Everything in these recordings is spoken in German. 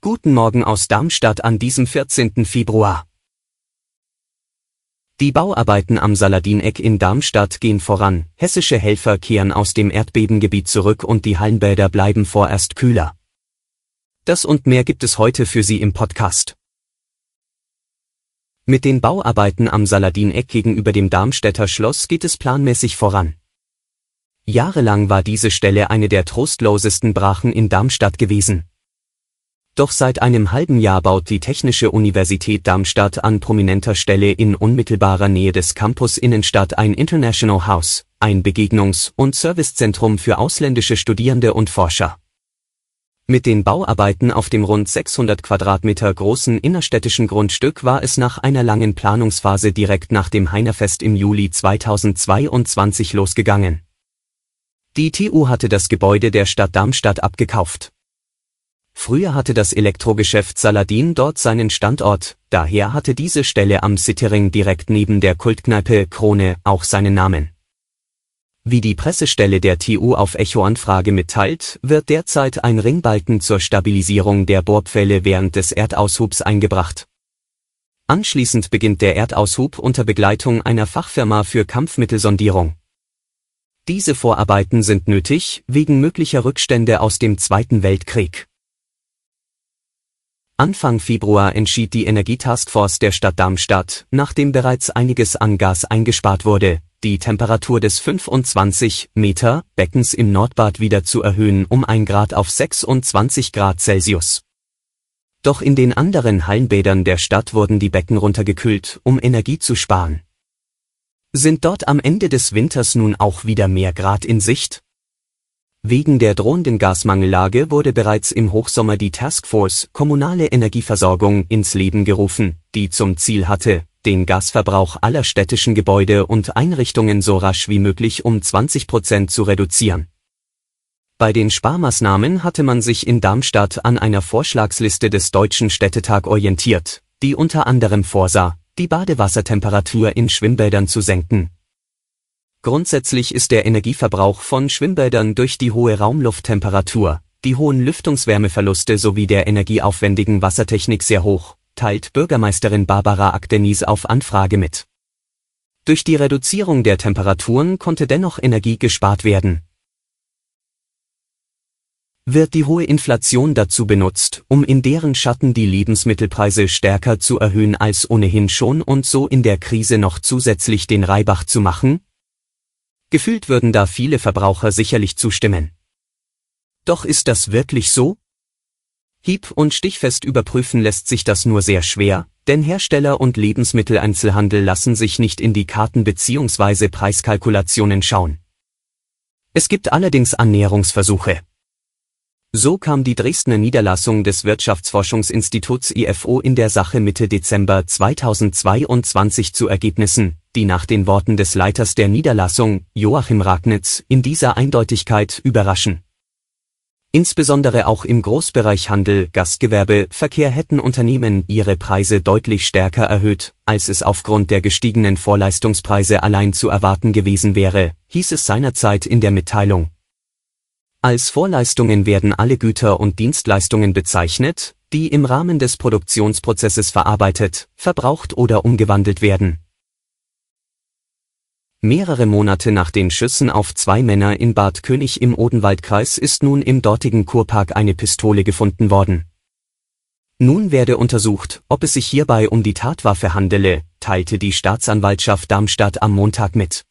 Guten Morgen aus Darmstadt an diesem 14. Februar. Die Bauarbeiten am Saladineck in Darmstadt gehen voran, hessische Helfer kehren aus dem Erdbebengebiet zurück und die Hallenbäder bleiben vorerst kühler. Das und mehr gibt es heute für Sie im Podcast. Mit den Bauarbeiten am Saladineck gegenüber dem Darmstädter Schloss geht es planmäßig voran. Jahrelang war diese Stelle eine der trostlosesten Brachen in Darmstadt gewesen. Doch seit einem halben Jahr baut die Technische Universität Darmstadt an prominenter Stelle in unmittelbarer Nähe des Campus Innenstadt ein International House, ein Begegnungs- und Servicezentrum für ausländische Studierende und Forscher. Mit den Bauarbeiten auf dem rund 600 Quadratmeter großen innerstädtischen Grundstück war es nach einer langen Planungsphase direkt nach dem Heinerfest im Juli 2022 losgegangen. Die TU hatte das Gebäude der Stadt Darmstadt abgekauft. Früher hatte das Elektrogeschäft Saladin dort seinen Standort, daher hatte diese Stelle am Cityring direkt neben der Kultkneipe Krone auch seinen Namen. Wie die Pressestelle der TU auf Echo-Anfrage mitteilt, wird derzeit ein Ringbalken zur Stabilisierung der Bohrpfähle während des Erdaushubs eingebracht. Anschließend beginnt der Erdaushub unter Begleitung einer Fachfirma für Kampfmittelsondierung. Diese Vorarbeiten sind nötig, wegen möglicher Rückstände aus dem Zweiten Weltkrieg. Anfang Februar entschied die Energietaskforce der Stadt Darmstadt, nachdem bereits einiges an Gas eingespart wurde, die Temperatur des 25 Meter Beckens im Nordbad wieder zu erhöhen um 1 Grad auf 26 Grad Celsius. Doch in den anderen Hallenbädern der Stadt wurden die Becken runtergekühlt, um Energie zu sparen. Sind dort am Ende des Winters nun auch wieder mehr Grad in Sicht? Wegen der drohenden Gasmangellage wurde bereits im Hochsommer die Taskforce Kommunale Energieversorgung ins Leben gerufen, die zum Ziel hatte, den Gasverbrauch aller städtischen Gebäude und Einrichtungen so rasch wie möglich um 20 Prozent zu reduzieren. Bei den Sparmaßnahmen hatte man sich in Darmstadt an einer Vorschlagsliste des Deutschen Städtetag orientiert, die unter anderem vorsah, die Badewassertemperatur in Schwimmbädern zu senken Grundsätzlich ist der Energieverbrauch von Schwimmbädern durch die hohe Raumlufttemperatur, die hohen Lüftungswärmeverluste sowie der energieaufwendigen Wassertechnik sehr hoch, teilt Bürgermeisterin Barbara Akdenis auf Anfrage mit. Durch die Reduzierung der Temperaturen konnte dennoch Energie gespart werden. Wird die hohe Inflation dazu benutzt, um in deren Schatten die Lebensmittelpreise stärker zu erhöhen als ohnehin schon und so in der Krise noch zusätzlich den Reibach zu machen? Gefühlt würden da viele Verbraucher sicherlich zustimmen. Doch ist das wirklich so? Hieb- und stichfest überprüfen lässt sich das nur sehr schwer, denn Hersteller und Lebensmitteleinzelhandel lassen sich nicht in die Karten bzw. Preiskalkulationen schauen. Es gibt allerdings Annäherungsversuche. So kam die Dresdner Niederlassung des Wirtschaftsforschungsinstituts IFO in der Sache Mitte Dezember 2022 zu Ergebnissen, die nach den Worten des Leiters der Niederlassung, Joachim Ragnitz, in dieser Eindeutigkeit überraschen. Insbesondere auch im Großbereich Handel, Gastgewerbe, Verkehr hätten Unternehmen ihre Preise deutlich stärker erhöht, als es aufgrund der gestiegenen Vorleistungspreise allein zu erwarten gewesen wäre, hieß es seinerzeit in der Mitteilung. Als Vorleistungen werden alle Güter und Dienstleistungen bezeichnet, die im Rahmen des Produktionsprozesses verarbeitet, verbraucht oder umgewandelt werden. Mehrere Monate nach den Schüssen auf zwei Männer in Bad König im Odenwaldkreis ist nun im dortigen Kurpark eine Pistole gefunden worden. Nun werde untersucht, ob es sich hierbei um die Tatwaffe handele, teilte die Staatsanwaltschaft Darmstadt am Montag mit.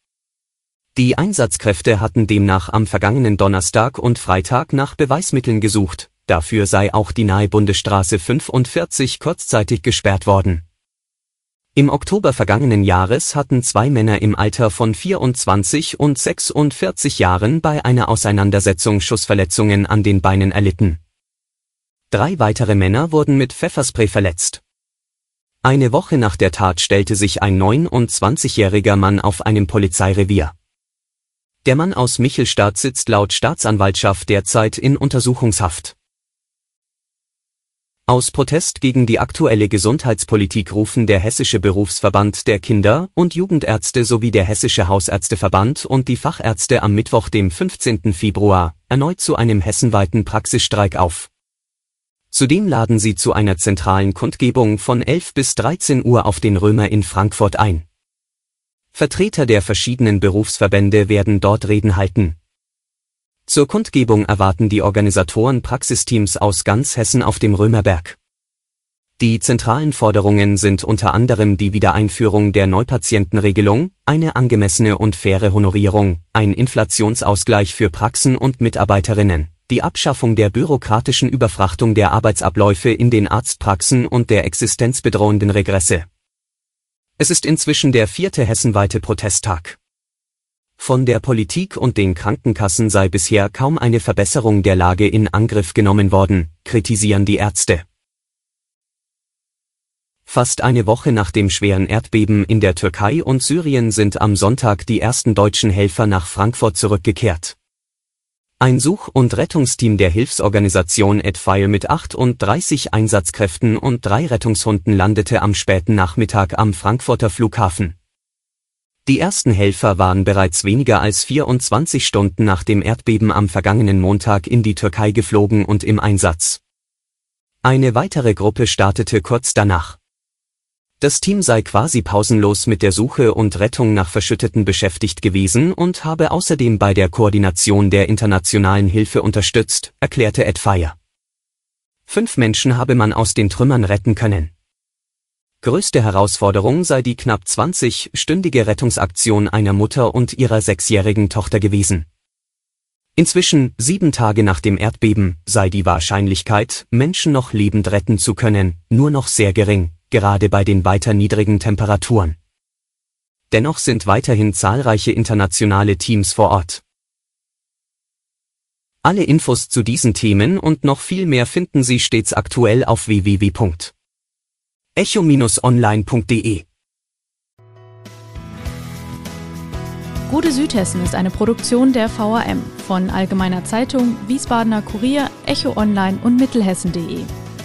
Die Einsatzkräfte hatten demnach am vergangenen Donnerstag und Freitag nach Beweismitteln gesucht, dafür sei auch die nahe Bundesstraße 45 kurzzeitig gesperrt worden. Im Oktober vergangenen Jahres hatten zwei Männer im Alter von 24 und 46 Jahren bei einer Auseinandersetzung Schussverletzungen an den Beinen erlitten. Drei weitere Männer wurden mit Pfefferspray verletzt. Eine Woche nach der Tat stellte sich ein 29-jähriger Mann auf einem Polizeirevier. Der Mann aus Michelstadt sitzt laut Staatsanwaltschaft derzeit in Untersuchungshaft. Aus Protest gegen die aktuelle Gesundheitspolitik rufen der Hessische Berufsverband der Kinder- und Jugendärzte sowie der Hessische Hausärzteverband und die Fachärzte am Mittwoch, dem 15. Februar, erneut zu einem hessenweiten Praxisstreik auf. Zudem laden sie zu einer zentralen Kundgebung von 11 bis 13 Uhr auf den Römer in Frankfurt ein. Vertreter der verschiedenen Berufsverbände werden dort Reden halten. Zur Kundgebung erwarten die Organisatoren Praxisteams aus ganz Hessen auf dem Römerberg. Die zentralen Forderungen sind unter anderem die Wiedereinführung der Neupatientenregelung, eine angemessene und faire Honorierung, ein Inflationsausgleich für Praxen und Mitarbeiterinnen, die Abschaffung der bürokratischen Überfrachtung der Arbeitsabläufe in den Arztpraxen und der existenzbedrohenden Regresse. Es ist inzwischen der vierte hessenweite Protesttag. Von der Politik und den Krankenkassen sei bisher kaum eine Verbesserung der Lage in Angriff genommen worden, kritisieren die Ärzte. Fast eine Woche nach dem schweren Erdbeben in der Türkei und Syrien sind am Sonntag die ersten deutschen Helfer nach Frankfurt zurückgekehrt. Ein Such- und Rettungsteam der Hilfsorganisation EdFire mit 38 Einsatzkräften und drei Rettungshunden landete am späten Nachmittag am Frankfurter Flughafen. Die ersten Helfer waren bereits weniger als 24 Stunden nach dem Erdbeben am vergangenen Montag in die Türkei geflogen und im Einsatz. Eine weitere Gruppe startete kurz danach. Das Team sei quasi pausenlos mit der Suche und Rettung nach Verschütteten beschäftigt gewesen und habe außerdem bei der Koordination der internationalen Hilfe unterstützt, erklärte Ed Fire. Fünf Menschen habe man aus den Trümmern retten können. Größte Herausforderung sei die knapp 20-stündige Rettungsaktion einer Mutter und ihrer sechsjährigen Tochter gewesen. Inzwischen, sieben Tage nach dem Erdbeben, sei die Wahrscheinlichkeit, Menschen noch lebend retten zu können, nur noch sehr gering, gerade bei den weiter niedrigen Temperaturen. Dennoch sind weiterhin zahlreiche internationale Teams vor Ort. Alle Infos zu diesen Themen und noch viel mehr finden Sie stets aktuell auf www.echo-online.de. Gute Südhessen ist eine Produktion der VAM von Allgemeiner Zeitung, Wiesbadener Kurier, Echo Online und Mittelhessen.de.